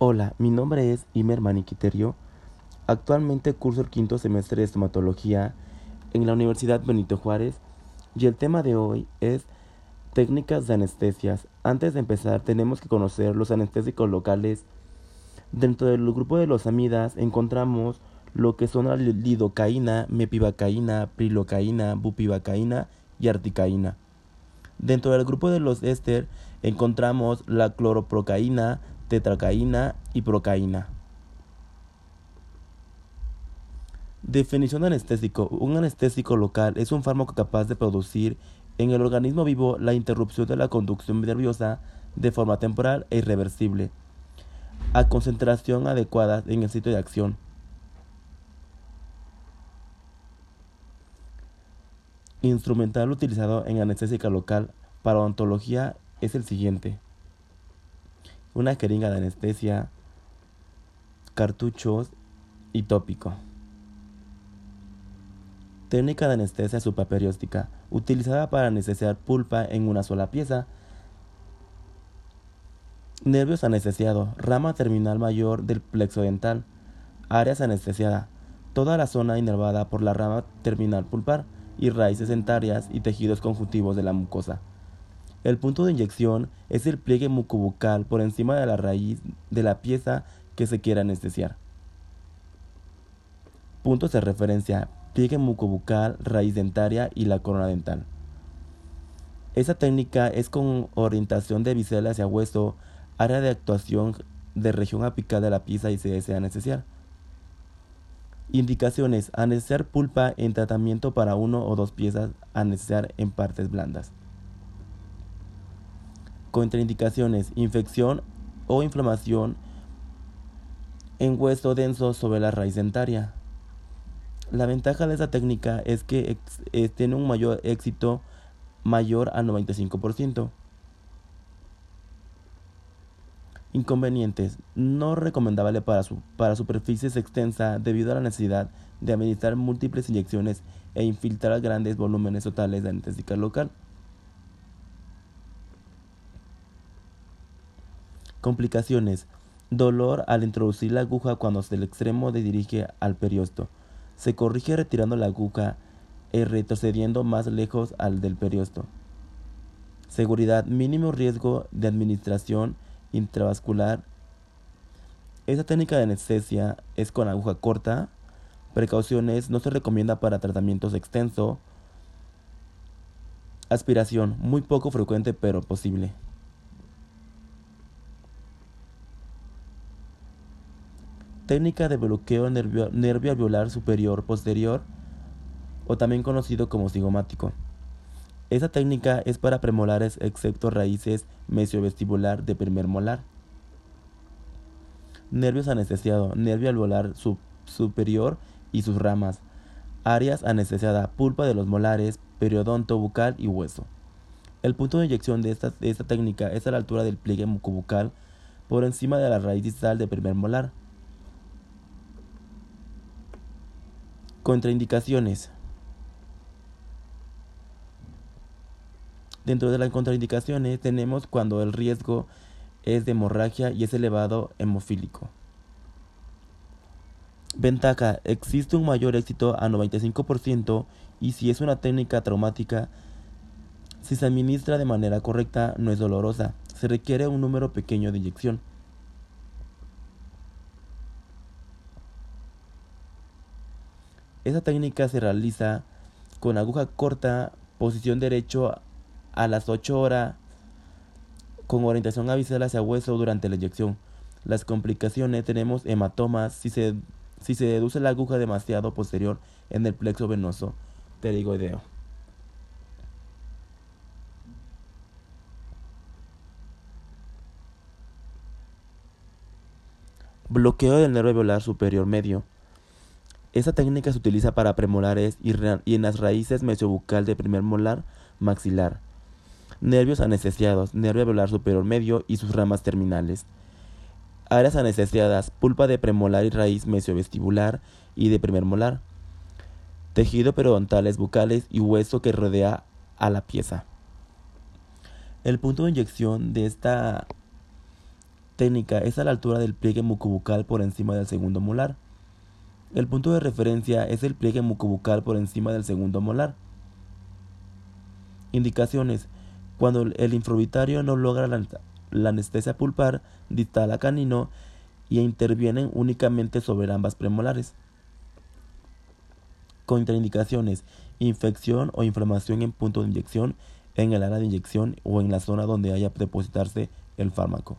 Hola, mi nombre es Imer Maniquiterio. Actualmente curso el quinto semestre de estomatología en la Universidad Benito Juárez y el tema de hoy es técnicas de anestesias. Antes de empezar tenemos que conocer los anestésicos locales. Dentro del grupo de los amidas encontramos lo que son la lidocaína, mepivacaína, prilocaína, bupivacaína y articaína. Dentro del grupo de los éster encontramos la cloroprocaína, tetracaína y procaína. Definición de anestésico. Un anestésico local es un fármaco capaz de producir en el organismo vivo la interrupción de la conducción nerviosa de forma temporal e irreversible, a concentración adecuada en el sitio de acción. Instrumental utilizado en anestésica local para odontología es el siguiente una jeringa de anestesia, cartuchos y tópico. Técnica de anestesia supaperióstica, utilizada para anestesiar pulpa en una sola pieza. Nervios anestesiados, rama terminal mayor del plexo dental. Áreas anestesiadas, toda la zona inervada por la rama terminal pulpar y raíces dentarias y tejidos conjuntivos de la mucosa. El punto de inyección es el pliegue mucobucal por encima de la raíz de la pieza que se quiera anestesiar. Puntos de referencia: pliegue mucobucal, raíz dentaria y la corona dental. Esta técnica es con orientación de bisel hacia hueso, área de actuación de región apical de la pieza y se desea anestesiar. Indicaciones: anestesiar pulpa en tratamiento para uno o dos piezas, anestesiar en partes blandas. Contraindicaciones: infección o inflamación en hueso denso sobre la raíz dentaria. La ventaja de esta técnica es que tiene un mayor éxito mayor al 95%. Inconvenientes. No recomendable para, su, para superficies extensas debido a la necesidad de administrar múltiples inyecciones e infiltrar grandes volúmenes totales de anestésica local. Complicaciones. Dolor al introducir la aguja cuando el extremo se dirige al periosto. Se corrige retirando la aguja y retrocediendo más lejos al del periosto. Seguridad. Mínimo riesgo de administración intravascular. Esta técnica de anestesia es con aguja corta. Precauciones. No se recomienda para tratamientos extensos. Aspiración. Muy poco frecuente pero posible. Técnica de bloqueo nervio, nervio alveolar superior posterior o también conocido como cigomático. Esta técnica es para premolares excepto raíces mesiovestibular de primer molar. Nervios anestesiados, nervio alveolar superior y sus ramas. Áreas anestesiadas, pulpa de los molares, periodonto bucal y hueso. El punto de inyección de esta, de esta técnica es a la altura del pliegue mucobucal por encima de la raíz distal de primer molar. Contraindicaciones. Dentro de las contraindicaciones tenemos cuando el riesgo es de hemorragia y es elevado hemofílico. Ventaja, existe un mayor éxito a 95% y si es una técnica traumática, si se administra de manera correcta no es dolorosa, se requiere un número pequeño de inyección. Esa técnica se realiza con aguja corta, posición derecho a las 8 horas, con orientación avisal hacia hueso durante la inyección. Las complicaciones tenemos hematomas si se, si se deduce la aguja demasiado posterior en el plexo venoso pterigoideo. Bloqueo del nervio alveolar superior medio. Esta técnica se utiliza para premolares y, en las raíces mesiobucal de primer molar maxilar. Nervios anestesiados, nervio alveolar superior medio y sus ramas terminales. Áreas anestesiadas, pulpa de premolar y raíz mesiovestibular y de primer molar. Tejido periodontales bucales y hueso que rodea a la pieza. El punto de inyección de esta técnica es a la altura del pliegue mucobucal por encima del segundo molar. El punto de referencia es el pliegue mucobucal por encima del segundo molar. Indicaciones. Cuando el infrobitario no logra la, anestesia pulpar, distal a canino y intervienen únicamente sobre ambas premolares. Contraindicaciones. Infección o inflamación en punto de inyección, en el área de inyección o en la zona donde haya depositarse el fármaco.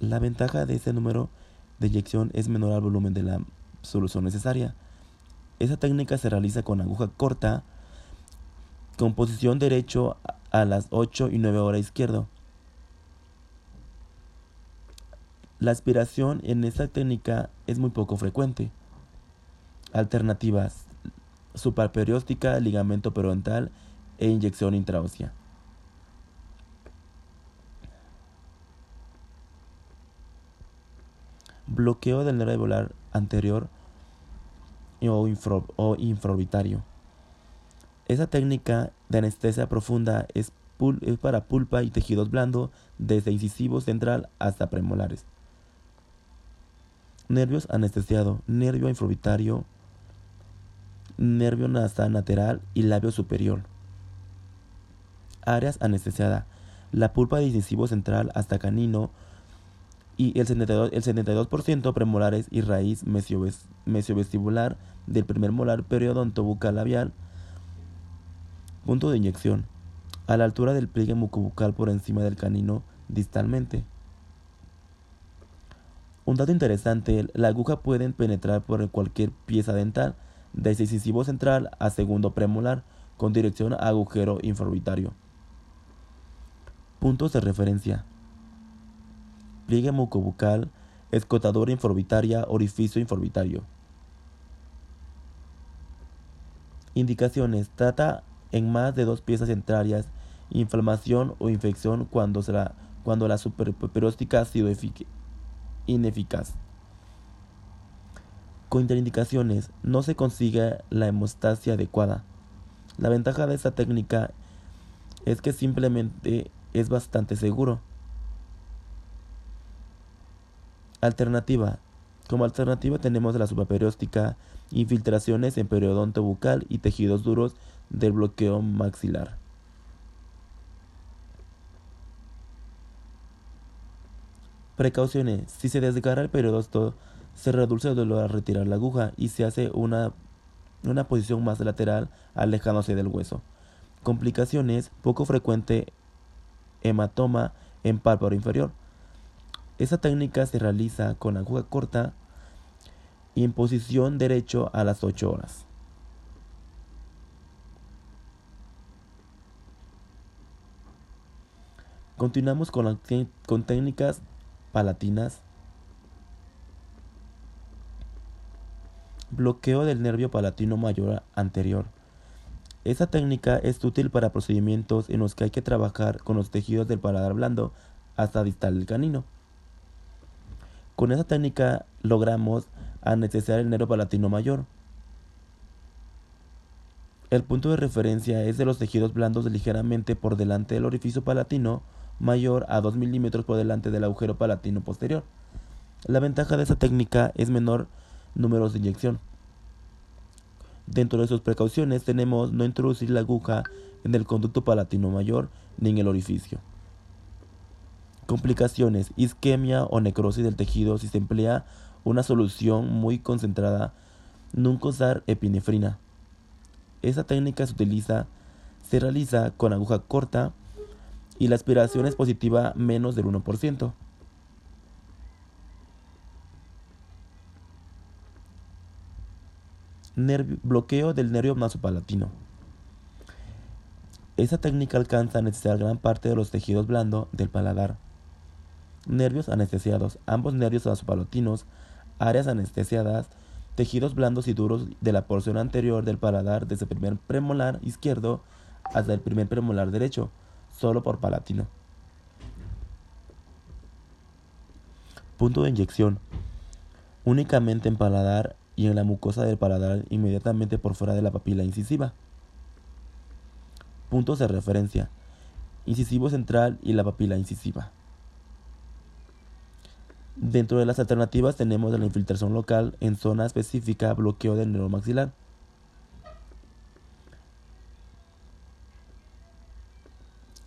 La ventaja de este número de inyección es menor al volumen de la solución necesaria. Esa técnica se realiza con aguja corta, con posición derecho a las 8 y 9 horas izquierdo. La aspiración en esta técnica es muy poco frecuente. Alternativas: supraperióstica, ligamento perontal e inyección intraósea. Bloqueo del nervio volar anterior o, o infraorbitario. Esa técnica de anestesia profunda es, es para pulpa y tejidos blandos desde incisivo central hasta premolares. Nervios anestesiado, nervio infraorbitario, nervio nasal lateral y labio superior. Áreas anestesiada, la pulpa de incisivo central hasta canino y el 72%, el 72 premolares y raíz mesiovestibular del primer molar periodonto bucal labial. Punto de inyección. A la altura del pliegue mucobucal por encima del canino distalmente. Un dato interesante, la aguja puede penetrar por cualquier pieza dental, desde incisivo central a segundo premolar, con dirección a agujero infraorbitario. Puntos de referencia pliegue mucobucal, escotadora inforbitaria, orificio inforbitario. Indicaciones. Trata en más de dos piezas centrarias, inflamación o infección cuando, será, cuando la superperóstica ha sido ineficaz. Contraindicaciones. No se consigue la hemostasia adecuada. La ventaja de esta técnica es que simplemente es bastante seguro. Alternativa. Como alternativa tenemos la supraperióstica, infiltraciones en periodonto bucal y tejidos duros del bloqueo maxilar. Precauciones. Si se desgarra el periodonto, se reduce el dolor al retirar la aguja y se hace una, una posición más lateral alejándose del hueso. Complicaciones. Poco frecuente hematoma en pálpebra inferior. Esta técnica se realiza con aguja corta y en posición derecho a las 8 horas. Continuamos con, con técnicas palatinas. Bloqueo del nervio palatino mayor anterior. Esta técnica es útil para procedimientos en los que hay que trabajar con los tejidos del paladar blando hasta distal el canino. Con esa técnica logramos anestesiar el nervio palatino mayor. El punto de referencia es de los tejidos blandos ligeramente por delante del orificio palatino mayor a 2 milímetros por delante del agujero palatino posterior. La ventaja de esta técnica es menor número de inyección. Dentro de sus precauciones tenemos no introducir la aguja en el conducto palatino mayor ni en el orificio. Complicaciones, isquemia o necrosis del tejido si se emplea una solución muy concentrada, nunca usar epinefrina. Esta técnica se utiliza, se realiza con aguja corta y la aspiración es positiva menos del 1%. bloqueo del nervio nasopalatino. Esta técnica alcanza a necesitar gran parte de los tejidos blandos del paladar nervios anestesiados, ambos nervios vasopalatinos, áreas anestesiadas, tejidos blandos y duros de la porción anterior del paladar desde el primer premolar izquierdo hasta el primer premolar derecho, solo por palatino. Punto de inyección. Únicamente en paladar y en la mucosa del paladar inmediatamente por fuera de la papila incisiva. Puntos de referencia. incisivo central y la papila incisiva. Dentro de las alternativas tenemos la infiltración local en zona específica, bloqueo del neuromaxilar.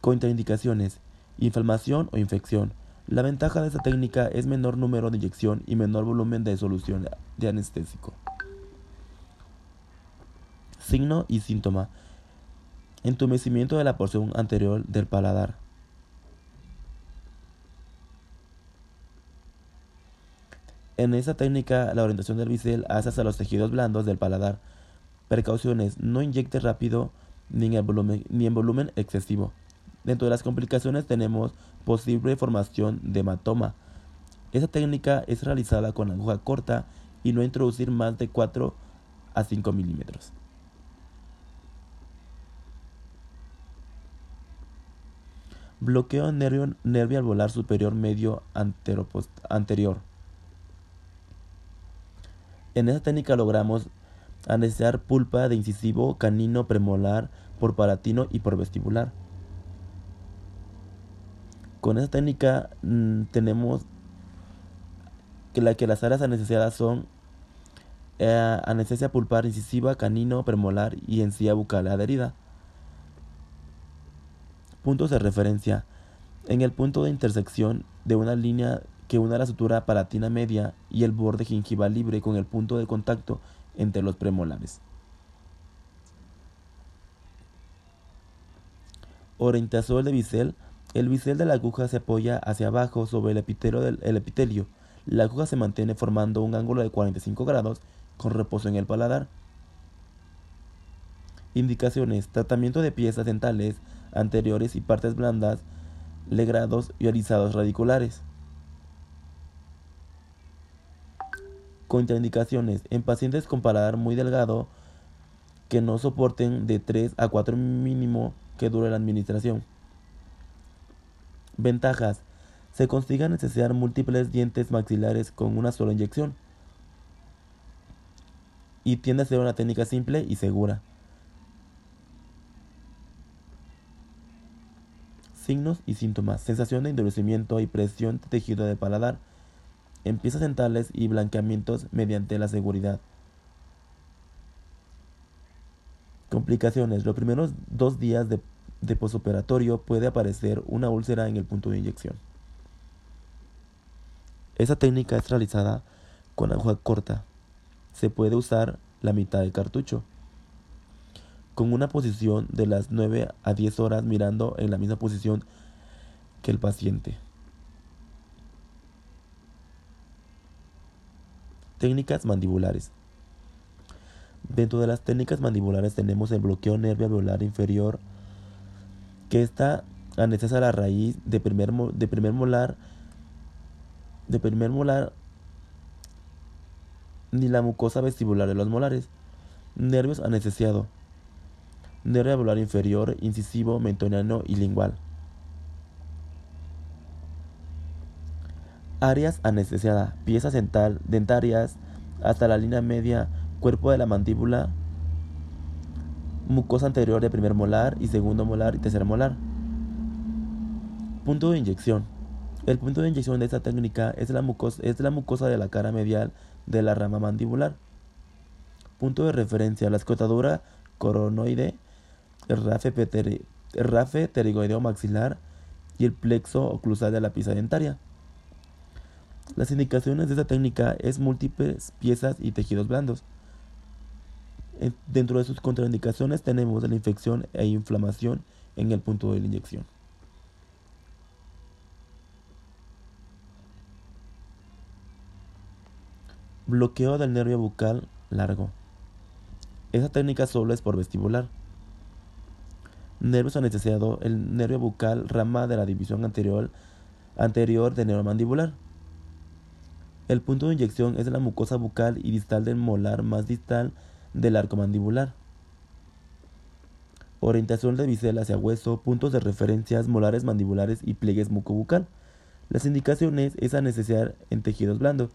Contraindicaciones. Inflamación o infección. La ventaja de esta técnica es menor número de inyección y menor volumen de solución de anestésico. Signo y síntoma. Entumecimiento de la porción anterior del paladar. En esta técnica, la orientación del bisel hace hacia los tejidos blandos del paladar. Precauciones: no inyecte rápido ni en, volumen, excesivo. Dentro de las complicaciones tenemos posible formación de hematoma. Esta técnica es realizada con aguja corta y no introducir más de 4 a 5 milímetros. Bloqueo nervio, nervio alveolar superior medio anterior. En esta técnica logramos anestesiar pulpa de incisivo canino premolar por palatino y por vestibular. Con esta técnica mm, tenemos que, que las áreas anestesiadas son eh, anestesia pulpar incisiva, canino, premolar y encía bucal adherida. Puntos de referencia. En el punto de intersección de una línea que una la sutura palatina media y el borde gingival libre con el punto de contacto entre los premolares. Orientación de bisel. El bisel de la aguja se apoya hacia abajo sobre el epitelio, del, epitelio. La aguja se mantiene formando un ángulo de 45 grados con reposo en el paladar. Indicaciones. Tratamiento de piezas dentales anteriores y partes blandas, legrados y alisados radiculares. Contraindicaciones. En pacientes con paladar muy delgado que no soporten de 3 a 4 mínimo que dure la administración. Ventajas. Se consigue necesidad múltiples dientes maxilares con una sola inyección. Y tiende a ser una técnica simple y segura. Signos y síntomas. Sensación de endurecimiento y presión de tejido de paladar en piezas dentales y blanqueamientos mediante la seguridad. Complicaciones. Los primeros dos días de, posoperatorio puede aparecer una úlcera en el punto de inyección. Esta técnica es realizada con aguja corta. Se puede usar la mitad del cartucho. Con una posición de las 9 a 10 horas mirando en la misma posición que el paciente. Técnicas mandibulares. Dentro de las técnicas mandibulares tenemos el bloqueo nervio alveolar inferior, que está anestesia a la raíz de primer, de primer molar, de primer molar, ni la mucosa vestibular de los molares. Nervios anestesiado. Nervio alveolar inferior, incisivo, mentoniano y lingual. Áreas anestesiadas, piezas dentarias hasta la línea media, cuerpo de la mandíbula, mucosa anterior de primer molar y segundo molar y tercer molar. Punto de inyección. El punto de inyección de esta técnica es la, mucosa, es la mucosa de la cara medial de la rama mandibular. Punto de referencia. La escotadura coronoide, el rafe, el rafe maxilar y el plexo oclusal de la pieza dentaria. Las indicaciones de esta técnica es múltiples piezas y tejidos blandos. Dentro de sus contraindicaciones tenemos la infección e inflamación en el punto de la inyección. Bloqueo del nervio bucal largo. Esta técnica solo es por vestibular. Nervios anestesiado, el nervio bucal rama de la división anterior, anterior del neuromandibular. El punto de inyección es la mucosa bucal y distal del molar más distal del arco mandibular. Orientación de bisel hacia hueso, puntos de referencias, molares mandibulares y pliegues mucobucal. Las indicaciones es a necesidad en tejidos blandos.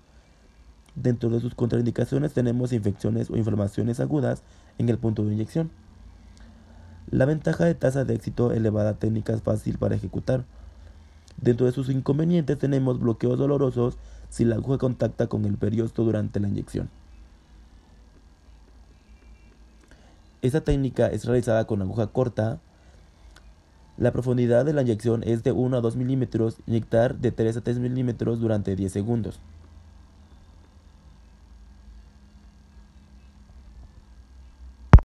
Dentro de sus contraindicaciones tenemos infecciones o inflamaciones agudas en el punto de inyección. La ventaja de tasa de éxito elevada técnica es fácil para ejecutar. Dentro de sus inconvenientes tenemos bloqueos dolorosos si la aguja contacta con el periosto durante la inyección. Esta técnica es realizada con aguja corta. La profundidad de la inyección es de 1 a 2 milímetros, inyectar de 3 a 3 milímetros durante 10 segundos.